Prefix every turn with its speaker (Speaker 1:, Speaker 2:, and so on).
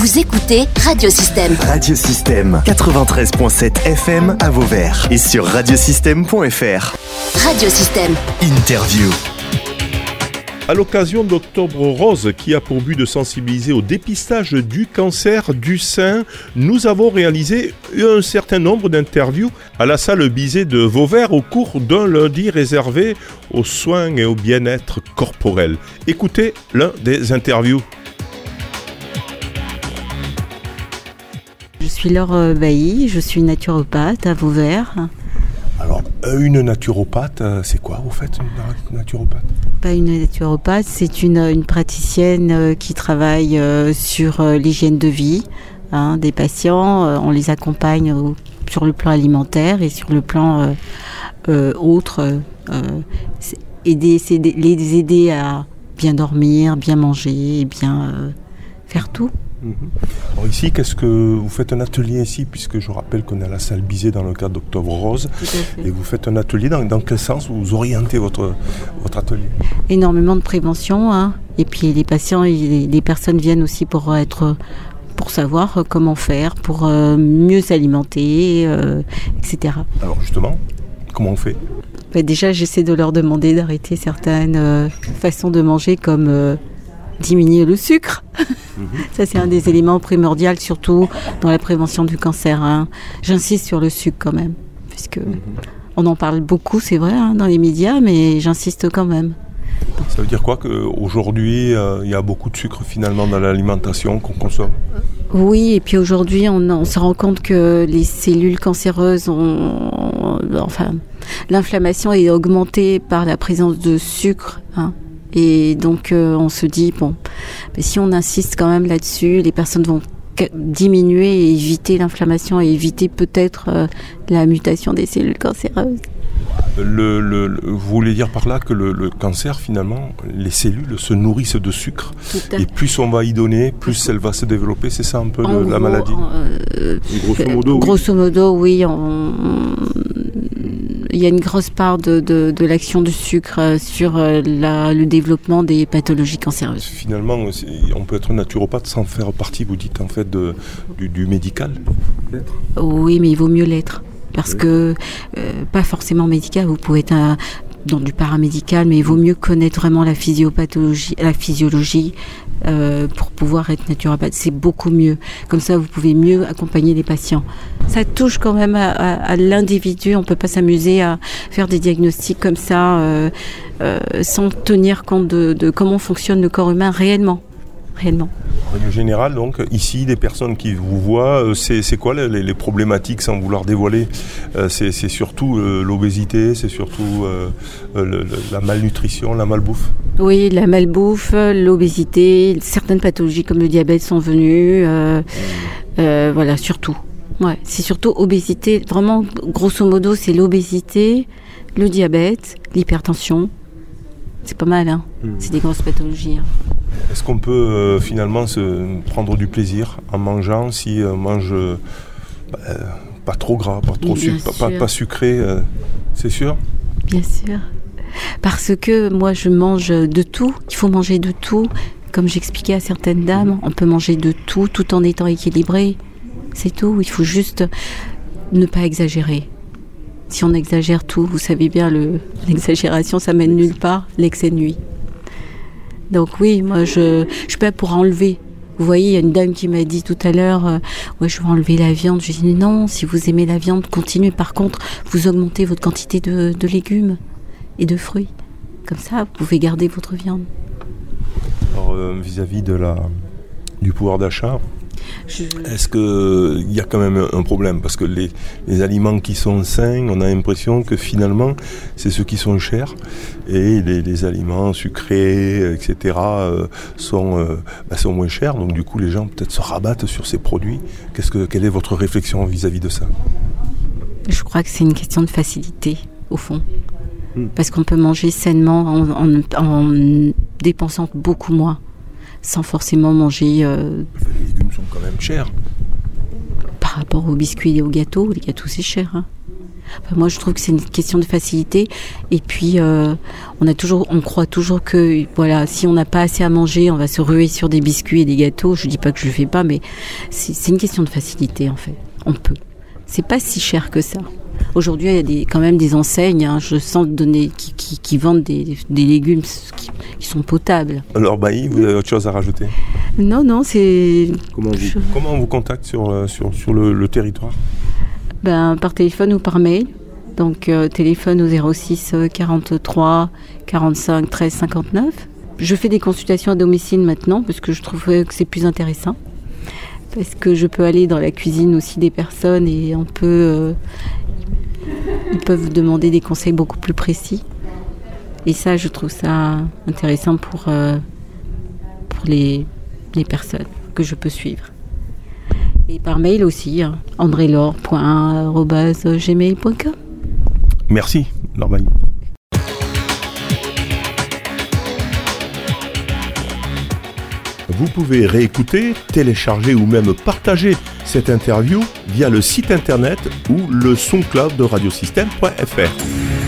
Speaker 1: Vous écoutez Radiosystème.
Speaker 2: Radiosystème 93.7 FM à Vauvert et sur radiosystème.fr.
Speaker 1: Radiosystème.
Speaker 2: Interview.
Speaker 3: À l'occasion d'Octobre Rose, qui a pour but de sensibiliser au dépistage du cancer du sein, nous avons réalisé un certain nombre d'interviews à la salle Bizet de Vauvert au cours d'un lundi réservé aux soins et au bien-être corporel. Écoutez l'un des interviews.
Speaker 4: Suis Laure Bailly, je suis naturopathe à Vauvert.
Speaker 3: Alors, euh, une naturopathe, euh, c'est quoi vous faites une naturopathe?
Speaker 4: Pas une naturopathe, c'est une, une, praticienne euh, qui travaille sur l'hygiène de vie hein, des patients. On les accompagne sur le plan alimentaire et sur le plan autre. aider, les aider à bien dormir, bien manger, bien faire tout.
Speaker 3: Mhm. Alors ici, qu'est-ce que vous faites un atelier ici, puisque je rappelle qu'on est à la salle Bizet dans le cadre d'Octobre Rose, et vous faites un atelier dans, dans, quel sens vous orientez votre, votre atelier?
Speaker 4: Énormément de prévention, hein. et puis les patients, et les personnes viennent aussi pour être pour savoir comment faire, pour euh, mieux s'alimenter, euh, etc.
Speaker 3: Alors justement, comment on fait?
Speaker 4: Bah Déjà, j'essaie de leur demander d'arrêter certaines euh, façons de manger comme diminuer le sucre. Ça, c'est un des éléments primordiaux, surtout dans la prévention du cancer. Hein. J'insiste sur le sucre quand même, puisque mhm. on en parle beaucoup, c'est vrai, hein, dans les médias, mais j'insiste quand même.
Speaker 3: Ça veut dire quoi qu'aujourd'hui, euh, il y a beaucoup de sucre finalement dans l'alimentation qu'on consomme?
Speaker 4: Oui, et puis aujourd'hui, on, se rend compte que les cellules cancéreuses ont, enfin, l'inflammation est augmentée par la présence de sucre. Hein. Et donc euh, on se dit, bon, mais si on insiste quand même là-dessus, les personnes vont diminuer et éviter l'inflammation et éviter peut-être euh, la mutation des cellules cancéreuses.
Speaker 3: Le, vous voulez dire par là que le, cancer, finalement, les cellules se nourrissent de sucre. Et plus on va y donner, plus elle va se développer. C'est ça un peu la maladie
Speaker 4: euh, Grosso modo, Grosso modo, oui. On, il y a une grosse part de, de, l'action du sucre euh, sur euh, la, le développement des pathologies cancéreuses.
Speaker 3: Finalement, on peut être naturopathe sans faire partie, vous dites, en fait, de, du, médical
Speaker 4: Oui, mais il vaut mieux l'être. Parce que, euh, pas forcément médical, vous pouvez être un, dans du paramédical, mais il vaut mieux connaître vraiment la physiopathologie, la physiologie euh, pour pouvoir être naturopathe. C'est beaucoup mieux. Comme ça, vous pouvez mieux accompagner les patients. Ça touche quand même à, l'individu. On peut pas s'amuser à faire des diagnostics comme ça euh, euh, sans tenir compte de comment fonctionne le corps humain réellement réellement.
Speaker 3: En règle générale, donc, ici, les personnes qui vous voient, euh, c'est quoi les, problématiques sans vouloir dévoiler euh, C'est surtout euh, l'obésité, c'est surtout la malnutrition, la malbouffe?
Speaker 4: Oui, la malbouffe, l'obésité, certaines pathologies comme le diabète sont venues. voilà, surtout. Ouais, c'est surtout obésité. Vraiment, grosso modo, c'est l'obésité, le diabète, l'hypertension. C'est pas mal, hein hmm. C'est des grosses pathologies. Hein.
Speaker 3: Est-ce qu'on peut euh, finalement se prendre du plaisir en mangeant si on mange euh, bah, pas trop gras, pas trop sucre, pas, sucré euh, C'est sûr?
Speaker 4: Bien sûr. Parce que moi je mange de tout, il faut manger de tout. Comme j'expliquais à certaines dames, on peut manger de tout tout en étant équilibré. C'est tout, il faut juste ne pas exagérer. Si on exagère tout, vous savez bien, l'exagération, ça mène nulle part, l'excès nuit. Donc oui, moi je, je suis pas pour enlever. Vous voyez, il y a une dame qui m'a dit tout à l'heure, euh, je vais enlever la viande. Je lui ai dit non, si vous aimez la viande, continuez. Par contre, vous augmentez votre quantité de, légumes et de fruits. Comme ça, vous pouvez garder votre viande.
Speaker 3: Alors, euh, vis-à-vis de la, du pouvoir d'achat, est-ce qu'il y a quand même un problème? Parce que les, aliments qui sont sains, on a l'impression que finalement, c'est ceux qui sont chers. Et les, aliments sucrés, etc., euh, sont, euh, bah, sont moins chers. Donc du coup, les gens peut-être se rabattent sur ces produits. Qu'est-ce que, quelle est votre réflexion vis-à-vis de ça?
Speaker 4: Je crois que c'est une question de facilité, au fond. Hmm. Parce qu'on peut manger sainement en dépensant beaucoup moins sans forcément manger. Euh,
Speaker 3: sont quand même chers.
Speaker 4: Par rapport aux biscuits et aux gâteaux, les gâteaux c'est cher. Hein. moi, je trouve que c'est une question de facilité. Et puis, euh, on a toujours, on croit toujours que, voilà, si on n'a pas assez à manger, on va se ruer sur des biscuits et des gâteaux. Je dis pas que je le fais pas, mais c'est une question de facilité en fait. On peut. C'est pas si cher que ça. Aujourd'hui, il y a des, quand même des enseignes, hein, je sens donner, qui, qui, vendent des, des légumes qui, sont potables.
Speaker 3: Alors, Bailly, vous avez autre chose à rajouter?
Speaker 4: Non, non, c'est.
Speaker 3: Comment, comment, on vous contacte sur, euh, sur, sur le, territoire
Speaker 4: ben, Par téléphone ou par mail. Donc, euh, téléphone au 06 43 45 13 59. Je fais des consultations à domicile maintenant parce que je trouve que c'est plus intéressant parce que je peux aller dans la cuisine aussi des personnes et on peut euh, ils peuvent demander des conseils beaucoup plus précis. Et ça, je trouve ça intéressant pour, euh, pour les, les, personnes que je peux suivre. Et par mail aussi, hein.
Speaker 3: Merci, Lorbaï. Vous pouvez réécouter, télécharger ou même partager cette interview via le site internet ou le SoundCloud de radiosystème.fr.